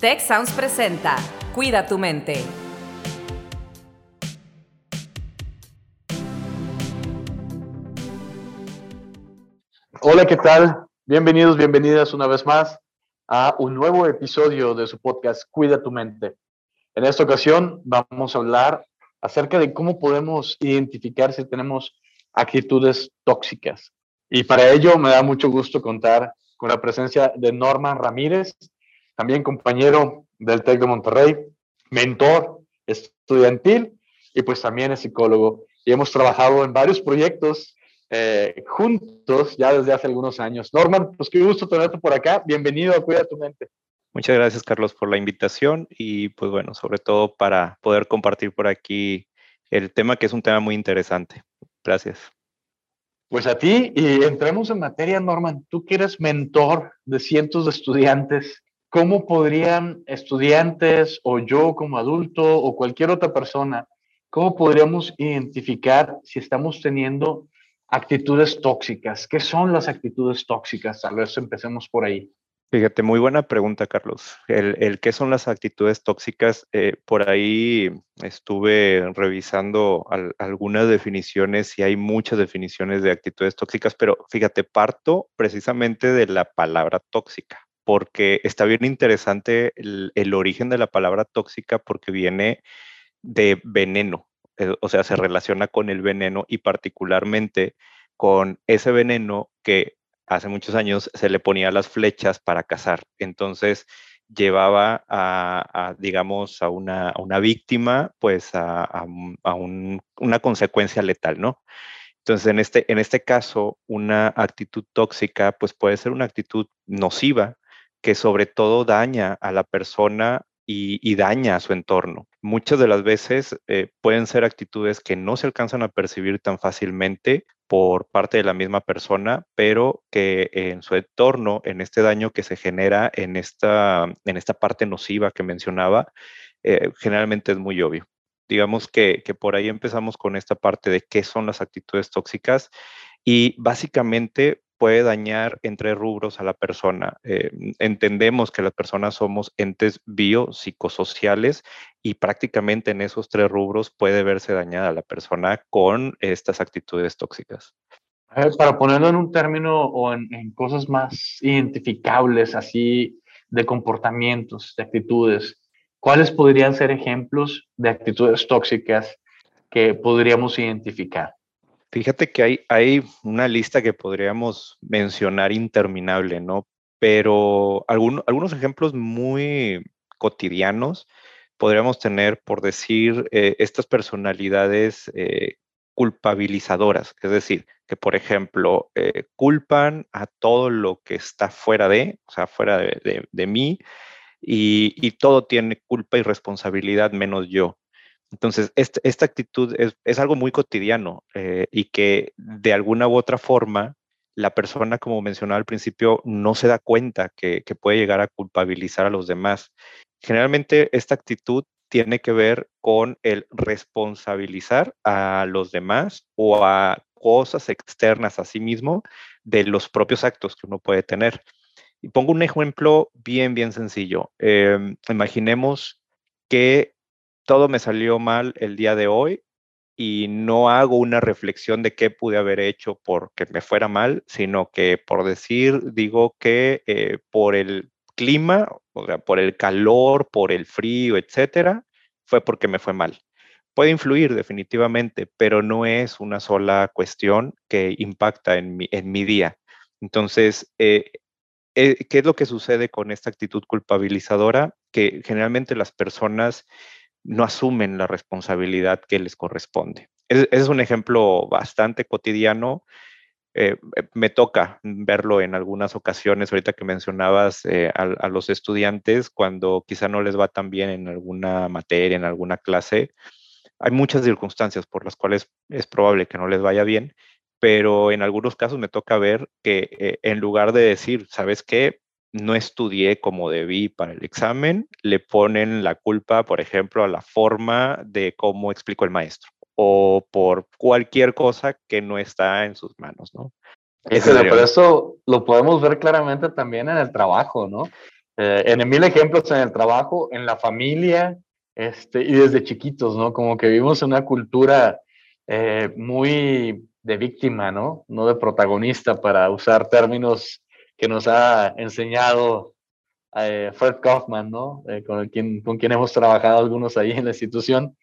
Tech Sounds presenta Cuida tu mente. Hola, ¿qué tal? Bienvenidos, bienvenidas una vez más a un nuevo episodio de su podcast Cuida tu mente. En esta ocasión vamos a hablar acerca de cómo podemos identificar si tenemos actitudes tóxicas. Y para ello me da mucho gusto contar con la presencia de Norman Ramírez, también compañero del TEC de Monterrey, mentor estudiantil y pues también es psicólogo. Y hemos trabajado en varios proyectos eh, juntos ya desde hace algunos años. Norman, pues qué gusto tenerte por acá. Bienvenido a Cuida tu Mente. Muchas gracias, Carlos, por la invitación y pues bueno, sobre todo para poder compartir por aquí el tema que es un tema muy interesante. Gracias. Pues a ti y entremos en materia, Norman. Tú que eres mentor de cientos de estudiantes, ¿cómo podrían estudiantes o yo como adulto o cualquier otra persona, cómo podríamos identificar si estamos teniendo actitudes tóxicas? ¿Qué son las actitudes tóxicas? Tal vez empecemos por ahí. Fíjate, muy buena pregunta, Carlos. El, qué son las actitudes tóxicas, eh, por ahí estuve revisando algunas definiciones y hay muchas definiciones de actitudes tóxicas, pero fíjate, parto precisamente de la palabra tóxica porque está bien interesante el, origen de la palabra tóxica porque viene de veneno, eh, o sea, se relaciona con el veneno y particularmente con ese veneno que hace muchos años se le ponía las flechas para cazar. Entonces llevaba a, digamos, a una, víctima, pues a, una consecuencia letal, ¿no? Entonces, en este, en este caso, una actitud tóxica, pues puede ser una actitud nociva que sobre todo daña a la persona y, daña a su entorno. Muchas de las veces eh, pueden ser actitudes que no se alcanzan a percibir tan fácilmente por parte de la misma persona, pero que en su entorno, en este daño que se genera en esta, en esta parte nociva que mencionaba, eh, generalmente es muy obvio. Digamos que, que por ahí empezamos con esta parte de qué son las actitudes tóxicas y básicamente puede dañar entre rubros a la persona. Eh, entendemos que las personas somos entes biopsicosociales y prácticamente en esos tres rubros puede verse dañada la persona con estas actitudes tóxicas. para ponerlo en un término o en, en cosas más identificables, así de comportamientos, de actitudes, ¿cuáles podrían ser ejemplos de actitudes tóxicas que podríamos identificar? Fíjate que hay, hay una lista que podríamos mencionar interminable, ¿no? Pero algunos ejemplos muy cotidianos podríamos tener, por decir, eh, estas personalidades eh, culpabilizadoras, es decir, que por ejemplo eh, culpan a todo lo que está fuera de, o sea, fuera de, mí, y, y, todo tiene culpa y responsabilidad menos yo. Entonces, esta, actitud es, algo muy cotidiano eh, y que de alguna u otra forma la persona, como mencionaba al principio, no se da cuenta que, puede llegar a culpabilizar a los demás. Generalmente esta actitud tiene que ver con el responsabilizar a los demás o a cosas externas a sí mismo de los propios actos que uno puede tener. Y pongo un ejemplo bien, bien sencillo. Em, imaginemos que todo me salió mal el día de hoy y no hago una reflexión de qué pude haber hecho porque me fuera mal, sino que por decir, digo que eh, por el clima, o sea, por el calor, por el frío, etcétera, fue porque me fue mal. Puede influir definitivamente, pero no es una sola cuestión que impacta en mi, día. Entonces, eh, eh, ¿qué es lo que sucede con esta actitud culpabilizadora? Que generalmente las personas no asumen la responsabilidad que les corresponde. Ese es un ejemplo bastante cotidiano. Eh, eh, me toca verlo en algunas ocasiones, ahorita que mencionabas eh, a, los estudiantes, cuando quizá no les va tan bien en alguna materia, en alguna clase. Hay muchas circunstancias por las cuales es probable que no les vaya bien, pero en algunos casos me toca ver que en lugar de decir, ¿sabes qué? No estudié como debí para el examen, le ponen la culpa, por ejemplo, a la forma de cómo explicó el maestro o por cualquier cosa que no está en sus manos, ¿no? Eso, por eso lo podemos ver claramente también en el trabajo, ¿no? Eh, en mil ejemplos en el trabajo, en la familia, este, y desde chiquitos, ¿no? Como que vivimos en una cultura eh, muy de víctima, ¿no? No de protagonista, para usar términos que nos ha enseñado eh, Fred Kaufman, ¿no? con, quien, con quien hemos trabajado algunos ahí en la institución,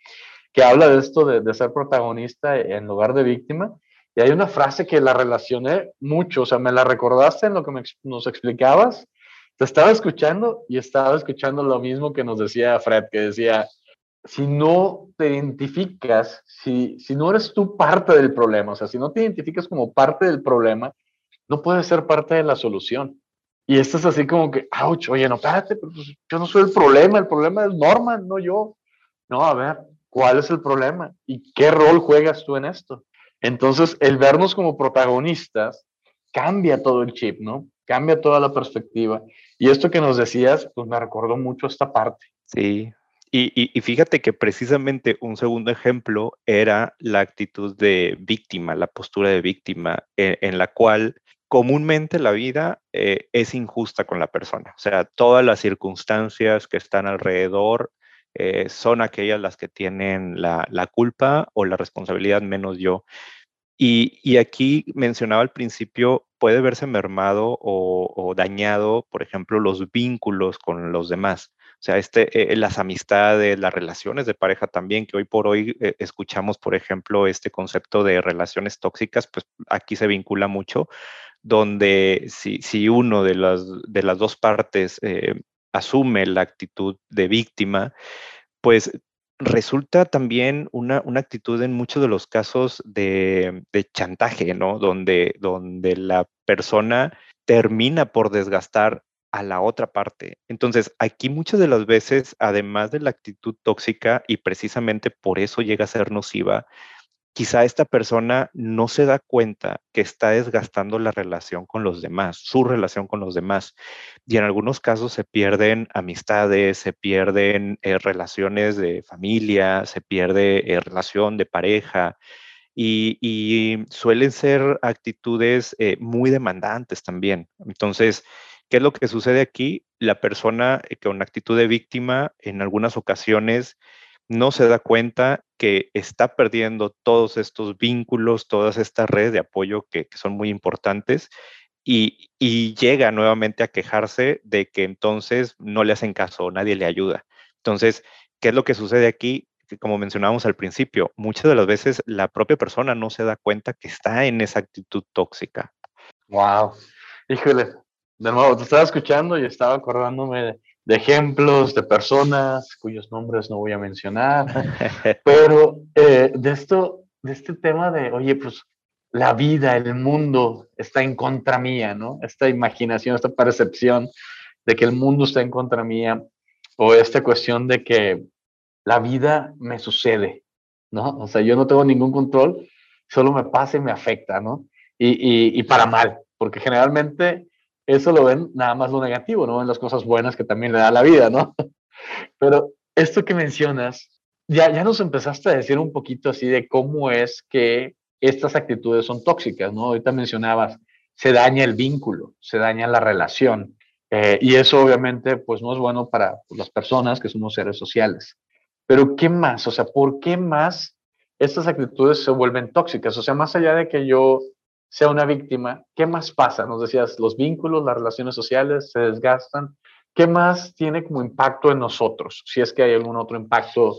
que habla de esto de, de ser protagonista en lugar de víctima. Y hay una frase que la relacioné mucho, o sea, me la recordaste en lo que nos explicabas te estaba escuchando y estaba escuchando lo mismo que nos decía Fred, que decía, si no te identificas, si, si no eres tú parte del problema, o sea, si no te identificas como parte del problema, no puedes ser parte de la solución. Y esto es así como que, ouch, oye, no, espérate, pues, yo no soy el problema, el problema es Norman, no yo. No, a ver, ¿cuál es el problema? ¿Y qué rol juegas tú en esto? Entonces, el vernos como protagonistas cambia todo el chip, ¿no? Cambia toda la perspectiva. Y esto que nos decías, pues me recordó mucho esta parte. Sí, y, fíjate que precisamente un segundo ejemplo era la actitud de víctima, la postura de víctima, en, la cual comúnmente la vida eh, es injusta con la persona. O sea, todas las circunstancias que están alrededor eh, son aquellas las que tienen la, culpa o la responsabilidad, menos yo. Y, aquí mencionaba al principio, puede verse mermado o, dañado, por ejemplo, los vínculos con los demás. O sea, este, eh, las amistades, las relaciones de pareja también, que hoy por hoy eh, escuchamos, por ejemplo, este concepto de relaciones tóxicas, pues aquí se vincula mucho, donde si, si uno de las, de las dos partes eh, asume la actitud de víctima, pues resulta también una, actitud en muchos de los casos de, chantaje, ¿no? Donde, donde la persona termina por desgastar a la otra parte. Entonces, aquí muchas de las veces, además de la actitud tóxica, y precisamente por eso llega a ser nociva, quizá esta persona no se da cuenta que está desgastando la relación con los demás, su relación con los demás. Y en algunos casos se pierden amistades, se pierden eh, relaciones de familia, se pierde eh, relación de pareja. Y, suelen ser actitudes eh, muy demandantes también. Entonces, ¿qué es lo que sucede aquí? La persona con actitud de víctima en algunas ocasiones no se da cuenta que está perdiendo todos estos vínculos, todas estas redes de apoyo que, son muy importantes y, llega nuevamente a quejarse de que entonces no le hacen caso, nadie le ayuda. Entonces, ¿qué es lo que sucede aquí? Como mencionábamos al principio, muchas de las veces la propia persona no se da cuenta que está en esa actitud tóxica. Wow. Híjole, de nuevo, te estaba escuchando y estaba acordándome de, de ejemplos de personas cuyos nombres no voy a mencionar, pero eh, de esto, de este tema de, oye, pues la vida, el mundo está en contra mía, ¿no? Esta imaginación, esta percepción de que el mundo está en contra mía, o esta cuestión de que la vida me sucede, ¿no? O sea, yo no tengo ningún control, solo me pasa y me afecta, ¿no? Y, y, y para mal, porque generalmente eso lo ven nada más lo negativo, no ven las cosas buenas que también le da la vida, ¿no? Pero esto que mencionas, ya, ya nos empezaste a decir un poquito así de cómo es que estas actitudes son tóxicas, ¿no? Ahorita mencionabas, se daña el vínculo, se daña la relación, eh, y eso obviamente pues no es bueno para las personas que somos seres sociales. Pero ¿qué más? O sea, ¿por qué más estas actitudes se vuelven tóxicas? O sea, más allá de que yo sea una víctima, ¿qué más pasa? Nos decías, los vínculos, las relaciones sociales se desgastan. ¿Qué más tiene como impacto en nosotros? Si es que hay algún otro impacto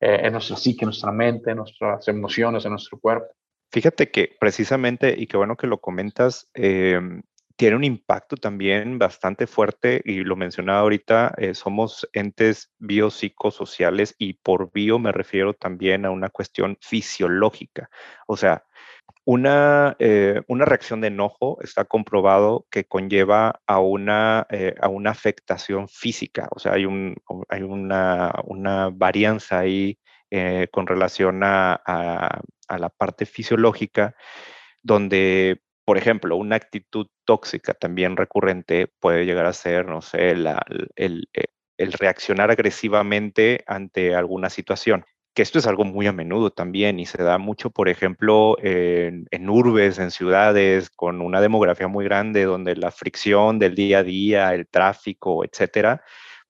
eh, en nuestra psique, en nuestra mente, en nuestras emociones, en nuestro cuerpo. Fíjate que precisamente, y qué bueno que lo comentas, em, tiene un impacto también bastante fuerte, y lo mencionaba ahorita, eh, somos entes biopsicosociales y por bio me refiero también a una cuestión fisiológica. O sea, una, eh, una, reacción de enojo está comprobado que conlleva a una, eh, a una afectación física, o sea, hay, un, hay una, una varianza ahí eh, con relación a, a, la parte fisiológica, donde, por ejemplo, una actitud tóxica también recurrente puede llegar a ser, no sé, el, el reaccionar agresivamente ante alguna situación. Que esto es algo muy a menudo también y se da mucho, por ejemplo, en, urbes, en ciudades con una demografía muy grande donde la fricción del día a día, el tráfico, etcétera,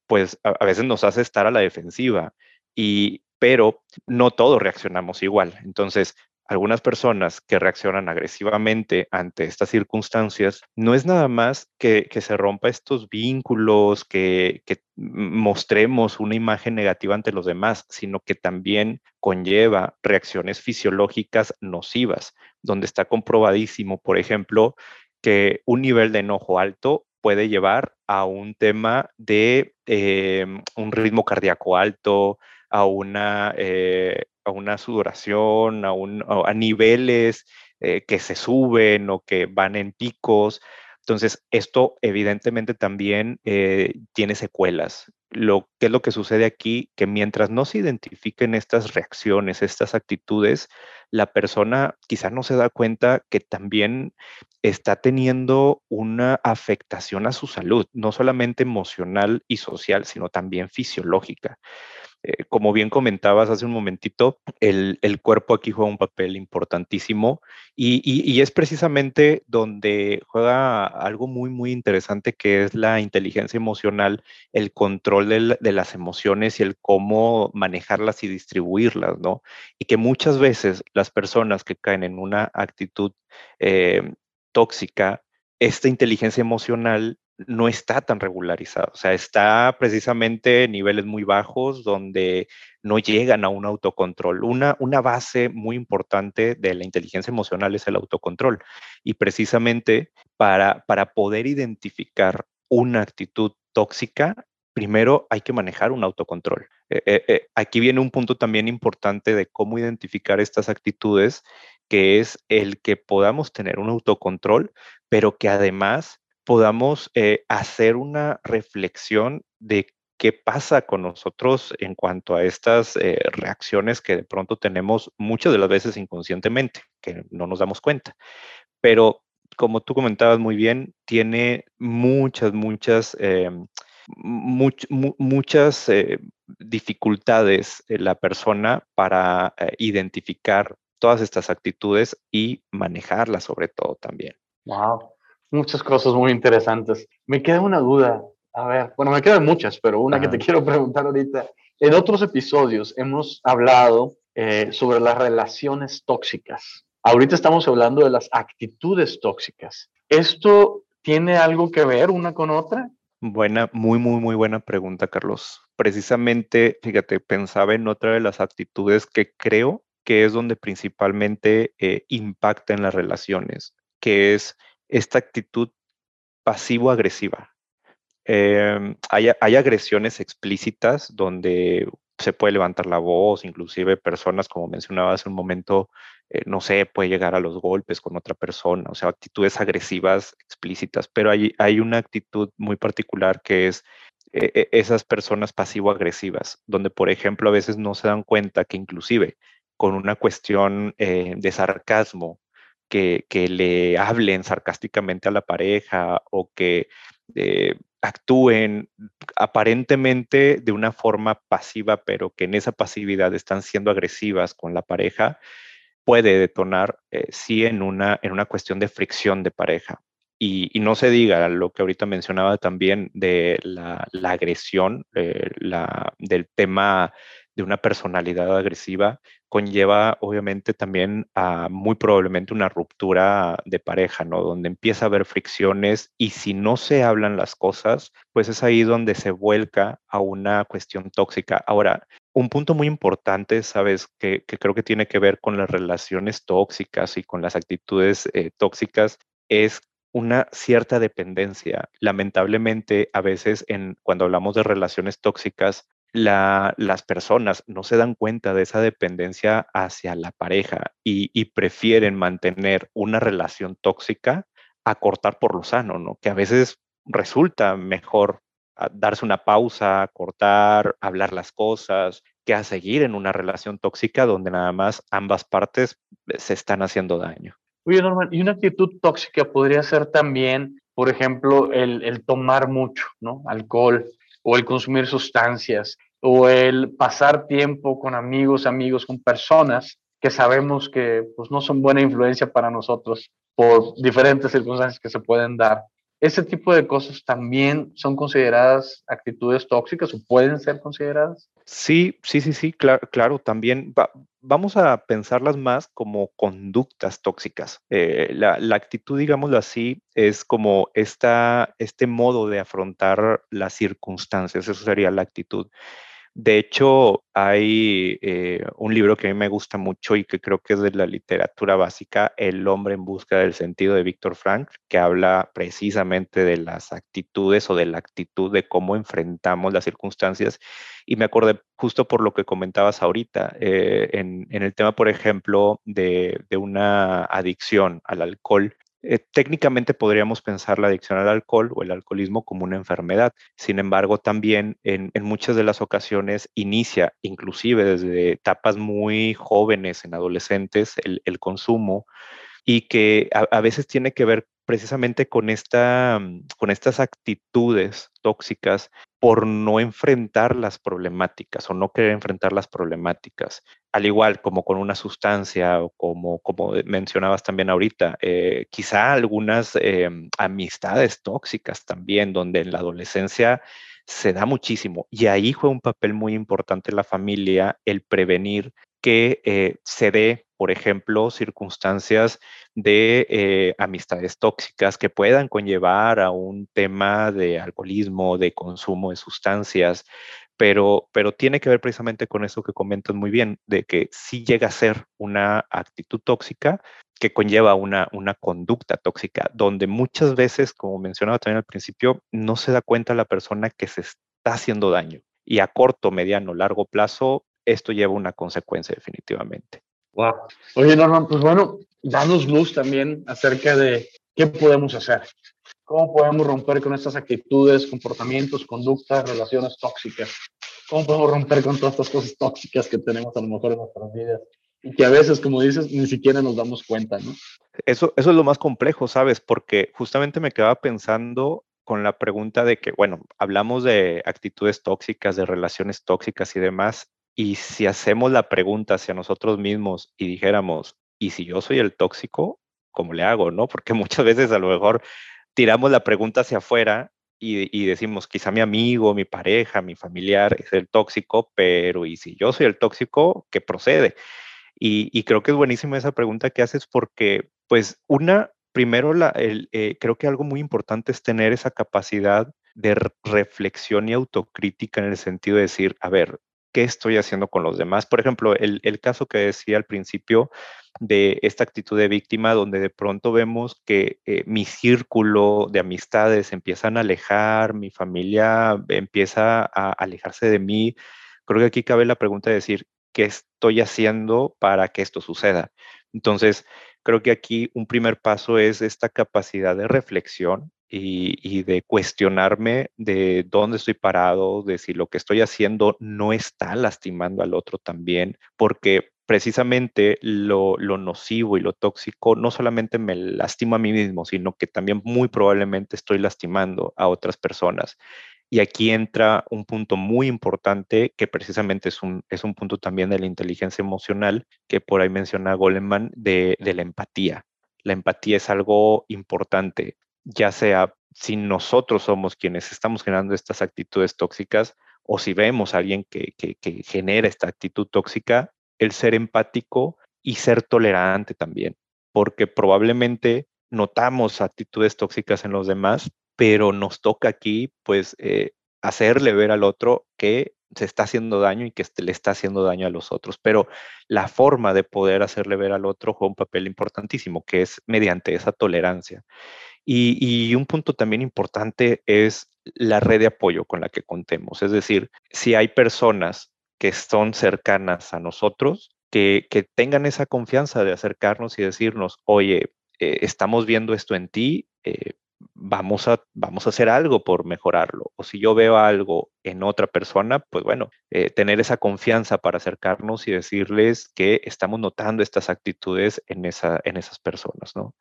pues a, veces nos hace estar a la defensiva. Y, pero no todos reaccionamos igual. Entonces, algunas personas que reaccionan agresivamente ante estas circunstancias, no es nada más que, se rompa estos vínculos, que, mostremos una imagen negativa ante los demás, sino que también conlleva reacciones fisiológicas nocivas, donde está comprobadísimo, por ejemplo, que un nivel de enojo alto puede llevar a un tema de eh, un ritmo cardíaco alto, a una, eh, a una sudoración, a niveles eh, que se suben o que van en picos. Entonces, esto evidentemente también eh, tiene secuelas. Lo que es lo que sucede aquí, que mientras no se identifiquen estas reacciones, estas actitudes, la persona quizá no se da cuenta que también está teniendo una afectación a su salud, no solamente emocional y social, sino también fisiológica. Eh, como bien comentabas hace un momentito, el, cuerpo aquí juega un papel importantísimo y, es precisamente donde juega algo muy, muy interesante que es la inteligencia emocional, el control de, las emociones y el cómo manejarlas y distribuirlas, ¿no? Y que muchas veces las personas que caen en una actitud eh, tóxica, esta inteligencia emocional no está tan regularizado. O sea, está precisamente en niveles muy bajos donde no llegan a un autocontrol. Una, una base muy importante de la inteligencia emocional es el autocontrol. Y precisamente para, para poder identificar una actitud tóxica, primero hay que manejar un autocontrol. Eh, eh, eh, aquí viene un punto también importante de cómo identificar estas actitudes, que es el que podamos tener un autocontrol, pero que además podamos eh, hacer una reflexión de qué pasa con nosotros en cuanto a estas eh, reacciones que de pronto tenemos muchas de las veces inconscientemente, que no nos damos cuenta. Pero como tú comentabas muy bien, tiene muchas, muchas, eh, muchas dificultades la persona para identificar todas estas actitudes y manejarlas sobre todo también. Wow muchas cosas muy interesantes. Me queda una duda. A ver, bueno, me quedan muchas, pero una que te quiero preguntar ahorita. En otros episodios hemos hablado eh, sobre las relaciones tóxicas. Ahorita estamos hablando de las actitudes tóxicas. ¿Esto tiene algo que ver una con otra? Buena, muy, muy, muy buena pregunta, Carlos. Precisamente, fíjate, pensaba en otra de las actitudes que creo que es donde principalmente eh, impacta en las relaciones, que es esta actitud pasivo-agresiva. Em, hay, agresiones explícitas donde se puede levantar la voz, inclusive personas, como mencionaba hace un momento, eh, no sé, puede llegar a los golpes con otra persona, o sea, actitudes agresivas explícitas, pero hay, hay una actitud muy particular que es eh, e, esas personas pasivo-agresivas, donde, por ejemplo, a veces no se dan cuenta que inclusive con una cuestión eh, de sarcasmo que, le hablen sarcásticamente a la pareja o que eh, actúen aparentemente de una forma pasiva, pero que en esa pasividad están siendo agresivas con la pareja, puede detonar, eh, sí, en una, en una cuestión de fricción de pareja. Y, no se diga lo que ahorita mencionaba también de la, agresión, eh, la, del tema de una personalidad agresiva conlleva obviamente también a muy probablemente una ruptura de pareja, ¿no? Donde empieza a haber fricciones y si no se hablan las cosas, pues es ahí donde se vuelca a una cuestión tóxica. Ahora, un punto muy importante, sabes, que, creo que tiene que ver con las relaciones tóxicas y con las actitudes eh, tóxicas, es una cierta dependencia. Lamentablemente, a veces en, cuando hablamos de relaciones tóxicas, las personas no se dan cuenta de esa dependencia hacia la pareja y, prefieren mantener una relación tóxica a cortar por lo sano, ¿no? Que a veces resulta mejor ah, darse una pausa, cortar, hablar las cosas, que a seguir en una relación tóxica donde nada más ambas partes eh, se están haciendo daño. Oye, Norman, y una actitud tóxica podría ser también, por ejemplo, el, el tomar mucho, ¿no? Alcohol, o el consumir sustancias. o el pasar tiempo con amigos, amigos, con personas que sabemos que pues, no son buena influencia para nosotros por diferentes circunstancias que se pueden dar. ¿Ese tipo de cosas también son consideradas actitudes tóxicas o pueden ser consideradas? Sí, sí, sí, sí, claro, claro también vamos a pensarlas más como conductas tóxicas. Eh, la, la, actitud, digámoslo así, es como esta, este modo de afrontar las circunstancias, eso sería la actitud. De hecho, hay eh, un libro que a mí me gusta mucho y que creo que es de la literatura básica, El hombre en busca del sentido de Víctor Frank, que habla precisamente de las actitudes o de la actitud de cómo enfrentamos las circunstancias. Y me acordé justo por lo que comentabas ahorita, eh, en, el tema, por ejemplo, de, de una adicción al alcohol. Eh, técnicamente podríamos pensar la adicción al alcohol o el alcoholismo como una enfermedad. Sin embargo, también en, muchas de las ocasiones inicia, inclusive desde etapas muy jóvenes, en adolescentes, el, consumo y que a, veces tiene que ver precisamente con, esta, mm, con estas actitudes tóxicas por no enfrentar las problemáticas o no querer enfrentar las problemáticas. Al igual como con una sustancia o como, como mencionabas también ahorita, eh, quizá algunas em, amistades tóxicas también, donde en la adolescencia se da muchísimo. Y ahí juega un papel muy importante la familia, el prevenir que eh, se dé, por ejemplo, circunstancias de eh, amistades tóxicas que puedan conllevar a un tema de alcoholismo, de consumo de sustancias, pero, pero tiene que ver precisamente con eso que comentas muy bien, de que sí llega a ser una actitud tóxica que conlleva una, una conducta tóxica, donde muchas veces, como mencionaba también al principio, no se da cuenta la persona que se está haciendo daño. Y a corto, mediano, largo plazo, esto lleva una consecuencia definitivamente. Wow. Oye, Norman, pues bueno, danos luz también acerca de qué podemos hacer. ¿Cómo podemos romper con estas actitudes, comportamientos, conductas, relaciones tóxicas? ¿Cómo podemos romper con todas estas cosas tóxicas que tenemos a lo mejor en nuestras vidas? Y que a veces, como dices, ni siquiera nos damos cuenta, ¿no? Eso, eso es lo más complejo, ¿sabes? Porque justamente me quedaba pensando con la pregunta de que, bueno, hablamos de actitudes tóxicas, de relaciones tóxicas y demás, y si hacemos la pregunta hacia nosotros mismos y dijéramos, ¿y si yo soy el tóxico? ¿Cómo le hago? ¿No? Porque muchas veces a lo mejor tiramos la pregunta hacia afuera y, decimos, quizá mi amigo, mi pareja, mi familiar es el tóxico, pero ¿y si yo soy el tóxico? ¿Qué procede? Y, creo que es buenísima esa pregunta que haces porque, pues, una, primero, la, el, eh, creo que algo muy importante es tener esa capacidad de reflexión y autocrítica en el sentido de decir, a ver, qué estoy haciendo con los demás. Por ejemplo, el, caso que decía al principio de esta actitud de víctima, donde de pronto vemos que eh, mi círculo de amistades empiezan a alejar, mi familia empieza a alejarse de mí. Creo que aquí cabe la pregunta de decir, ¿qué estoy haciendo para que esto suceda? Entonces, creo que aquí un primer paso es esta capacidad de reflexión y, de cuestionarme de dónde estoy parado, de si lo que estoy haciendo no está lastimando al otro también, porque precisamente lo, nocivo y lo tóxico no solamente me lastima a mí mismo, sino que también muy probablemente estoy lastimando a otras personas. Y aquí entra un punto muy importante que precisamente es un, es un punto también de la inteligencia emocional, que por ahí menciona Goleman, de, de la empatía. La empatía es algo importante ya sea si nosotros somos quienes estamos generando estas actitudes tóxicas o si vemos a alguien que, genera esta actitud tóxica, el ser empático y ser tolerante también, porque probablemente notamos actitudes tóxicas en los demás, pero nos toca aquí pues eh, hacerle ver al otro que se está haciendo daño y que le está haciendo daño a los otros. Pero la forma de poder hacerle ver al otro juega un papel importantísimo, que es mediante esa tolerancia. Y, un punto también importante es la red de apoyo con la que contemos. Es decir, si hay personas que son cercanas a nosotros, que, tengan esa confianza de acercarnos y decirnos, oye, eh, estamos viendo esto en ti, eh, vamos, a, vamos a hacer algo por mejorarlo. O si yo veo algo en otra persona, pues bueno, eh, tener esa confianza para acercarnos y decirles que estamos notando estas actitudes en, esa, en esas personas, ¿no?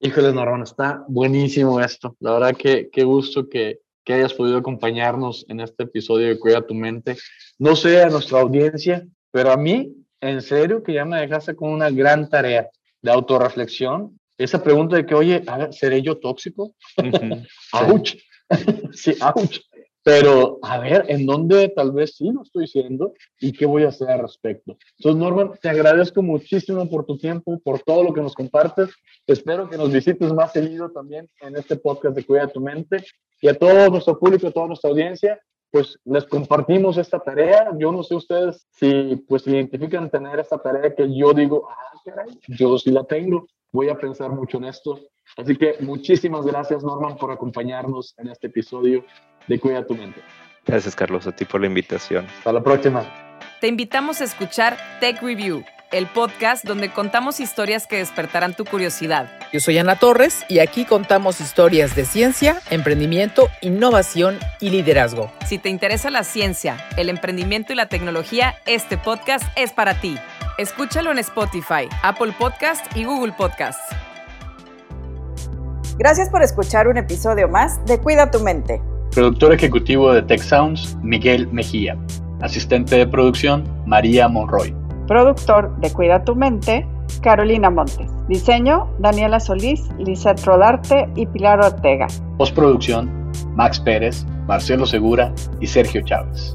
Híjole, Norman, está buenísimo esto. La verdad que qué gusto que, que hayas podido acompañarnos en este episodio de Cuida tu mente. No sé a nuestra audiencia, pero a mí, en serio, que ya me dejaste con una gran tarea de autorreflexión. Esa pregunta de que, oye, ¿seré yo tóxico? ¡Auch! sí, ¡auch! Pero a ver, ¿en dónde tal vez sí lo estoy siendo y qué voy a hacer al respecto? Entonces, Norman, te agradezco muchísimo por tu tiempo, por todo lo que nos compartes. Espero que nos visites más seguido también en este podcast de Cuida tu Mente. Y a todo nuestro público, a toda nuestra audiencia, pues les compartimos esta tarea. Yo no sé ustedes si pues identifican tener esta tarea que yo digo, ah, caray, yo sí la tengo. Voy a pensar mucho en esto. Así que muchísimas gracias, Norman, por acompañarnos en este episodio de Cuida tu Mente. Gracias, Carlos, a ti por la invitación. Hasta la próxima. Te invitamos a escuchar Tech Review, el podcast donde contamos historias que despertarán tu curiosidad. Yo soy Ana Torres y aquí contamos historias de ciencia, emprendimiento, innovación y liderazgo. Si te interesa la ciencia, el emprendimiento y la tecnología, este podcast es para ti. Escúchalo en Spotify, Apple Podcast y Google Podcast. Gracias por escuchar un episodio más de Cuida tu mente. Productor ejecutivo de Tech Sounds, Miguel Mejía. Asistente de producción, María Monroy. Productor de Cuida tu Mente, Carolina Montes. Diseño, Daniela Solís, Lizeth Rodarte y Pilar Ortega. Postproducción, Max Pérez, Marcelo Segura y Sergio Chávez.